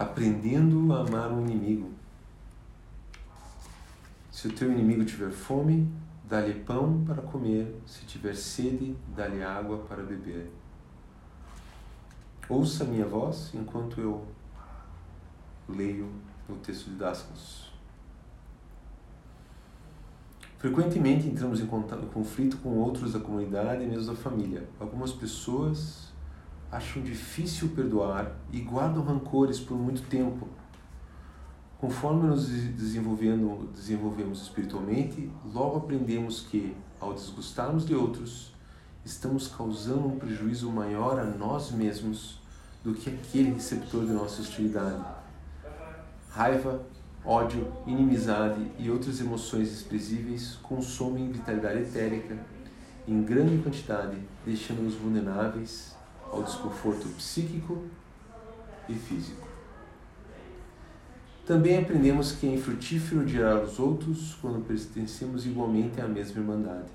aprendendo a amar um inimigo. Se o teu inimigo tiver fome, dá-lhe pão para comer, se tiver sede, dá-lhe água para beber. Ouça a minha voz enquanto eu leio o texto de Dascos. Frequentemente entramos em conflito com outros da comunidade e mesmo da família. Algumas pessoas acham difícil perdoar e guardam rancores por muito tempo. Conforme nos desenvolvendo, desenvolvemos espiritualmente, logo aprendemos que, ao desgostarmos de outros, estamos causando um prejuízo maior a nós mesmos do que aquele receptor de nossa hostilidade. Raiva, ódio, inimizade e outras emoções expressíveis consomem vitalidade etérica em grande quantidade, deixando-nos vulneráveis ao desconforto psíquico e físico. Também aprendemos que é infrutífero odiar os outros quando pertencemos igualmente à mesma irmandade.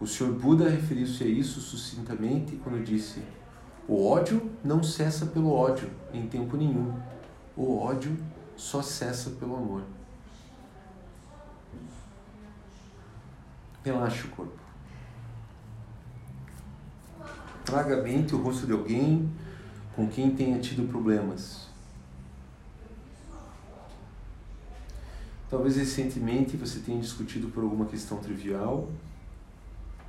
O Sr. Buda referiu-se a isso sucintamente quando disse: O ódio não cessa pelo ódio em tempo nenhum. O ódio só cessa pelo amor. Relaxe o corpo. Traga à mente o rosto de alguém com quem tenha tido problemas. Talvez recentemente você tenha discutido por alguma questão trivial,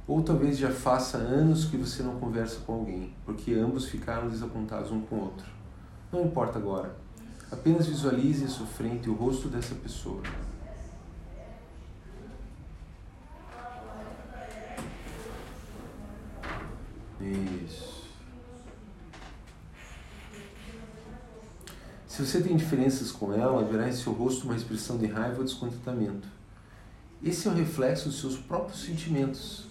ou talvez já faça anos que você não conversa com alguém, porque ambos ficaram desapontados um com o outro. Não importa agora. Apenas visualize a sua frente o rosto dessa pessoa. Isso. Se você tem diferenças com ela, verá em seu rosto uma expressão de raiva ou descontentamento. Esse é um reflexo dos seus próprios sentimentos.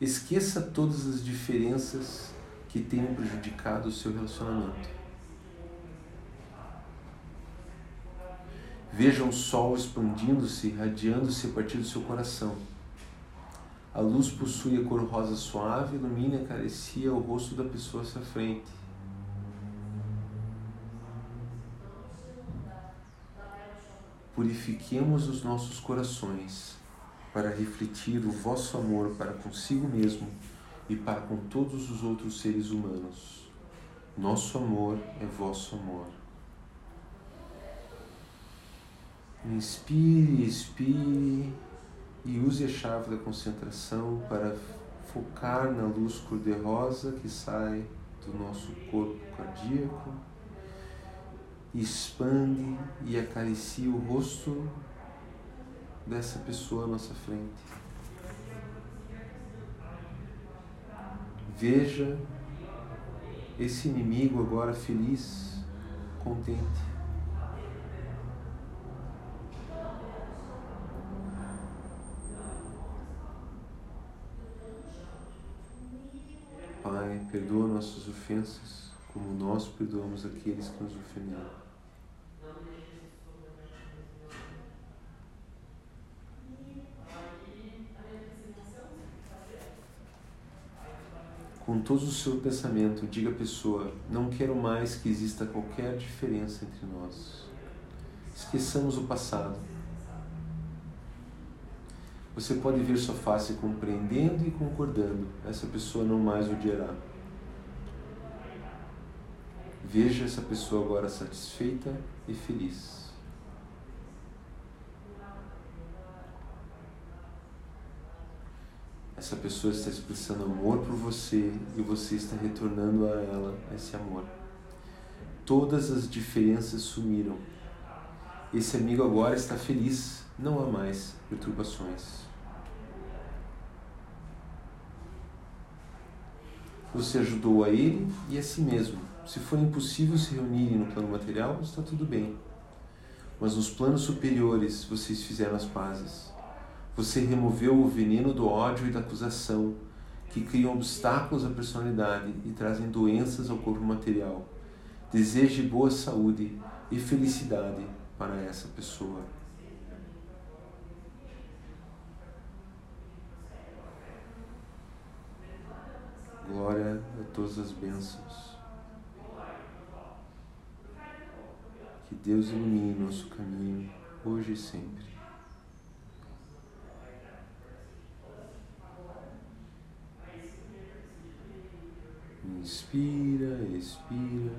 Esqueça todas as diferenças que tenham prejudicado o seu relacionamento. Veja um sol expandindo-se, irradiando-se a partir do seu coração. A luz possui a cor rosa suave, ilumina e acaricia o rosto da pessoa à sua frente. Purifiquemos os nossos corações para refletir o vosso amor para consigo mesmo e para com todos os outros seres humanos. Nosso amor é vosso amor. Inspire, expire e use a chave da concentração para focar na luz cor-de-rosa que sai do nosso corpo cardíaco, expande e acaricia o rosto dessa pessoa à nossa frente. Veja esse inimigo agora feliz, contente. Perdoa nossas ofensas, como nós perdoamos aqueles que nos ofenderam. Com todo o seu pensamento, diga à pessoa: Não quero mais que exista qualquer diferença entre nós. Esqueçamos o passado. Você pode ver sua face compreendendo e concordando. Essa pessoa não mais odiará. Veja essa pessoa agora satisfeita e feliz. Essa pessoa está expressando amor por você e você está retornando a ela esse amor. Todas as diferenças sumiram. Esse amigo agora está feliz, não há mais perturbações. Você ajudou a ele e a si mesmo. Se for impossível se reunirem no plano material, está tudo bem. Mas nos planos superiores vocês fizeram as pazes. Você removeu o veneno do ódio e da acusação, que criam obstáculos à personalidade e trazem doenças ao corpo material. Deseje boa saúde e felicidade para essa pessoa. Glória a todas as bênçãos. Que Deus ilumine nosso caminho hoje e sempre. Inspira, expira.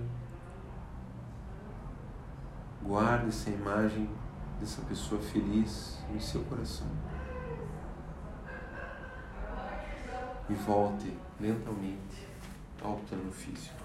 Guarde essa imagem dessa pessoa feliz em seu coração. E volte lentamente ao plano físico.